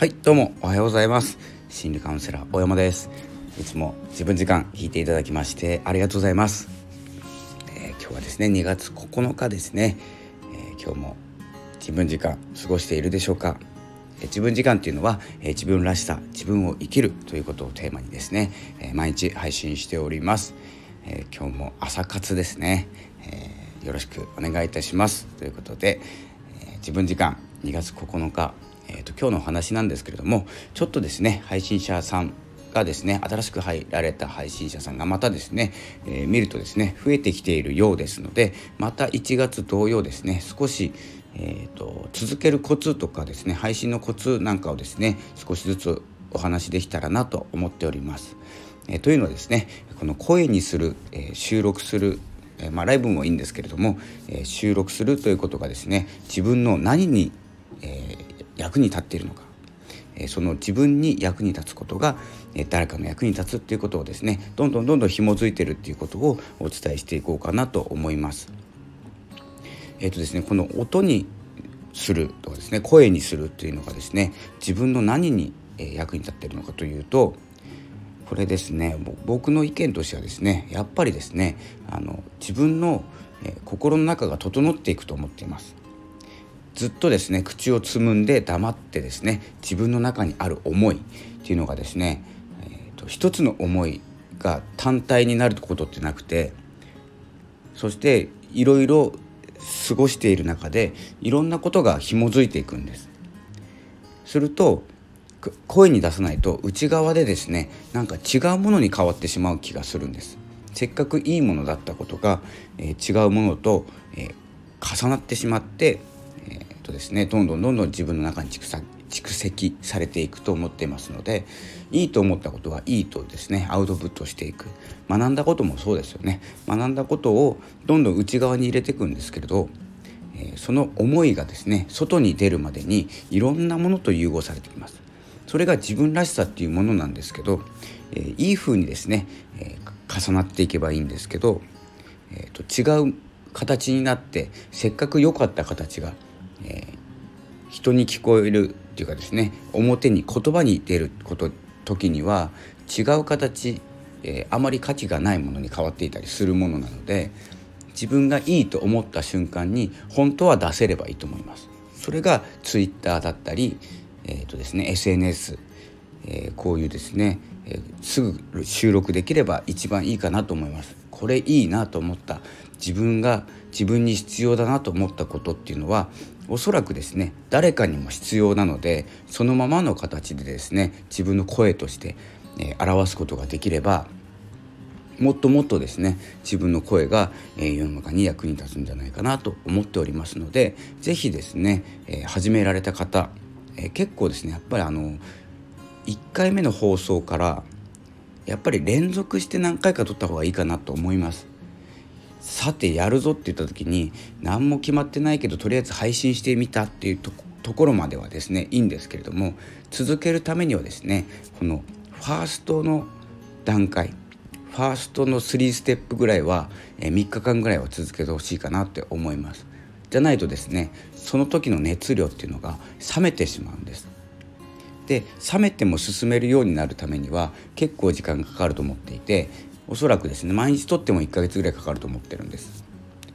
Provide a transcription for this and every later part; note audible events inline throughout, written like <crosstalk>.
はいどうもおはようございます。心理カウンセラー大山です。いつも自分時間聞いていただきましてありがとうございます、えー、今日はですね2月9日ですね、えー、今日も自分時間過ごしているでしょうか。自分時間っていうのは、え自分らしさ自分を生きるということをテーマにですね、え毎日配信しております、え今日も朝活ですね、えよろしくお願いいたします。ということで、え自分時間2月9日えーと、今日のお話なんですけれどもちょっとですね配信者さんがですね新しく入られた配信者さんがまたですね、えー、見るとですね増えてきているようですのでまた1月同様ですね少し、えーと、続けるコツとかですね配信のコツなんかをですね少しずつお話できたらなと思っております。えー、というのはですねこの声にする、えー、収録するえまあ、ライブもいいんですけれども、え、収録するということがですね自分の何に、えー、役に立っているのか、えその自分に役に立つことが、え誰かの役に立つっていうことをですねどんどんどんどん紐づいてるっていうことをお伝えしていこうかなと思います。えっ、ー、とですねこの音にするとかですね声にするっていうのがですね自分の何に役に立っているのかというとこれですね僕の意見としてはですねやっぱりですねあの自分の心の中が整っていくと思っていますずっとですね口をつむんで黙ってですね自分の中にある思いっていうのがですね、えーと、一つの思いが単体になることってなくてそしていろいろ過ごしている中でいろんなことが紐づいていくんです。すると声に出さないと内側でですねなんか違うものに変わってしまう気がするんです。せっかくいいものだったことが、えー、違うものと、えー、重なってしまってとですね。どんどんどんどん自分の中に蓄積されていくと思っていますのでいいと思ったことはいいとですね。アウトプットしていく。学んだこともそうですよね。学んだことをどんどん内側に入れていくんですけれど、その思いがですね外に出るまでにいろんなものと融合されてきます。それが自分らしさっていうものなんですけど、えー、いい風にですね、えー、重なっていけばいいんですけど、えーと違う形になってせっかく良かった形がえー、人に聞こえるっていうかですね表に言葉に出ること時には違う形、えー、あまり価値がないものに変わっていたりするものなので自分がいいと思った瞬間に本当は出せればいいと思います。それが Twitter だったり、えーとですね、SNS、えー、こういうですね、えー、すぐ収録できれば一番いいかなと思います。これいいなと思った。自分が自分に必要だなと思ったことっていうのはおそらくですね誰かにも必要なのでそのままの形でですね自分の声として、え、表すことができればもっともっとですね自分の声が、え、世の中に役に立つんじゃないかなと思っておりますので是非ですね、え、始められた方、え、結構ですねやっぱりあの1回目の放送からやっぱり連続して何回か撮った方がいいかなと思います。さてやるぞって言った時に何も決まってないけどとりあえず配信してみたっていうところまではですねいいんですけれども続けるためにはですねこのファーストの段階ファーストの3ステップぐらいは、3日間ぐらいは続けてほしいかなって思います。じゃないとですねその時の熱量っていうのが冷めてしまうんです。で冷めても進めるようになるためには結構時間がかかると思っていておそらくですね毎日とっても1ヶ月ぐらいかかると思ってるんです。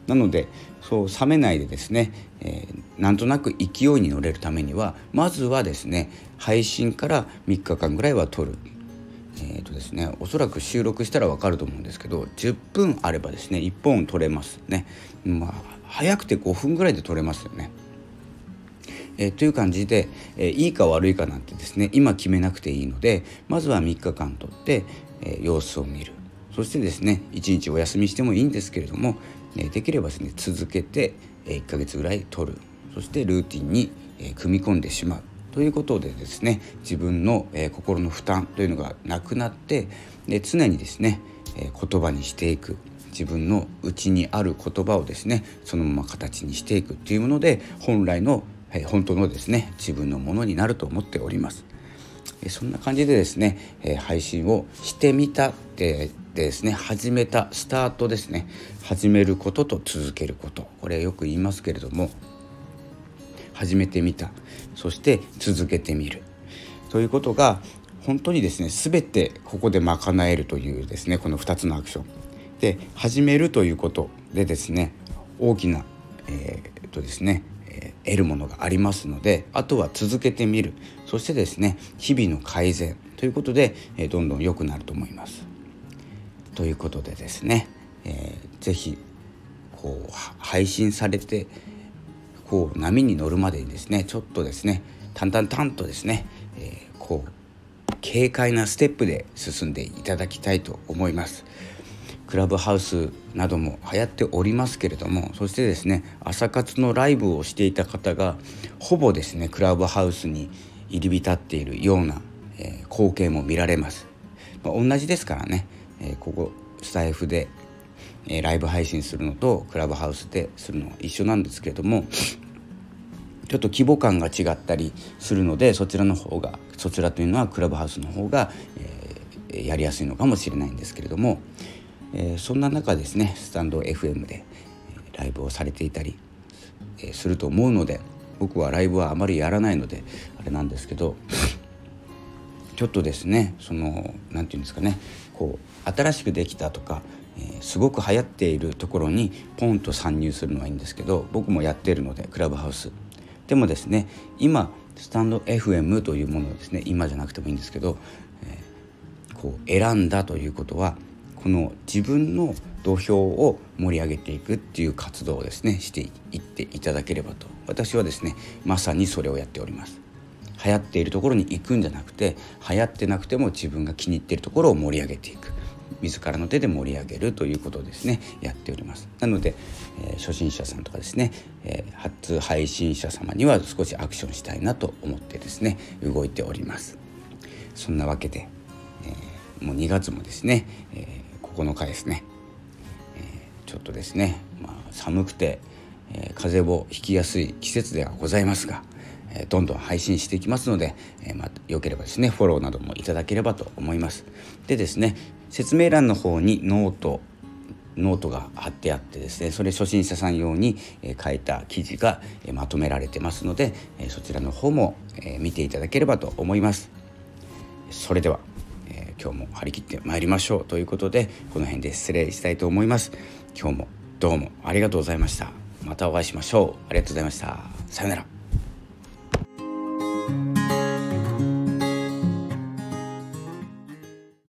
なのでそう冷めないでですね、えー、なんとなく勢いに乗れるためにはまずはですね配信から3日間ぐらいは撮る。えーとですね、おそらく収録したら分かると思うんですけど10分あればですね1本撮れますね。まあ早くて5分ぐらいで撮れますよね。えー、という感じで、えー、いいか悪いかなんてですね今決めなくていいのでまずは3日間とって、え、様子を見る。そしてですね1日お休みしてもいいんですけれども、えできればですね続けて、え1ヶ月ぐらい取る。そしてルーティンに、え組み込んでしまう。ということでですね自分の、え心の負担というのがなくなってで常にですね、え言葉にしていく。自分の内にある言葉をですねそのまま形にしていくっていうもので本来の、え本当のですね自分のものになると思っております。えそんな感じでですね、え配信をしてみたってですね始めたスタートですね。始めることと続けること。これよく言いますけれども始めてみた。そして続けてみる。ということが本当にですね全てここで賄えるというですねこの2つのアクション。で始めるということでですね大きな、えー、っとですね得るものがありますのであとは続けてみるそしてですね日々の改善ということで、えどんどん良くなると思います。ということでですね、えー、ぜひこう配信されてこう波に乗るまでにですねちょっとですね淡々淡とですね、えー、こう軽快なステップで進んでいただきたいと思います。クラブハウスなども流行っておりますけれどもそしてですね朝活のライブをしていた方がほぼですねクラブハウスに入り浸っているような、えー、光景も見られます、まあ、同じですからね、えー、ここスタイフで、えー、ライブ配信するのとクラブハウスでするのは一緒なんですけれどもちょっと規模感が違ったりするのでそちらの方がそちらというのはクラブハウスの方が、えー、やりやすいのかもしれないんですけれども、えー、そんな中ですねスタンド FM でライブをされていたり、すると思うので僕はライブはあまりやらないのであれなんですけど <coughs> ちょっとですねその何て言うんですかねこう新しくできたとか、えー、すごく流行っているところにポンと参入するのはいいんですけど僕もやっているのでクラブハウス。でもですね今スタンド FM というものをですね今じゃなくてもいいんですけど、えー、こう選んだということはこの自分の土俵を盛り上げていくっていう活動をですねしていっていただければと。私はですねまさにそれをやっております。流行っているところに行くんじゃなくて流行ってなくても自分が気に入っているところを盛り上げていく。自らの手で盛り上げるということをですねやっております。なので、えー、初心者さんとかですね、えー、初配信者様には少しアクションしたいなと思ってですね動いております。そんなわけで、えー、もう2月もですね、え9日ですね、えー、ちょっとですね、まあ、寒くて、えー、風邪をひきやすい季節ではございますが、えー、どんどん配信していきますので、えまあ、よければですねフォローなどもいただければと思います。でですね説明欄の方にノートノートが貼ってあってですねそれ初心者さん用に書いた記事がまとめられてますのでそちらの方も見ていただければと思います。それでは。今日も張り切ってまいりましょうということでこの辺で失礼したいと思います。今日もどうもありがとうございました。またお会いしましょう。ありがとうございました。さようなら。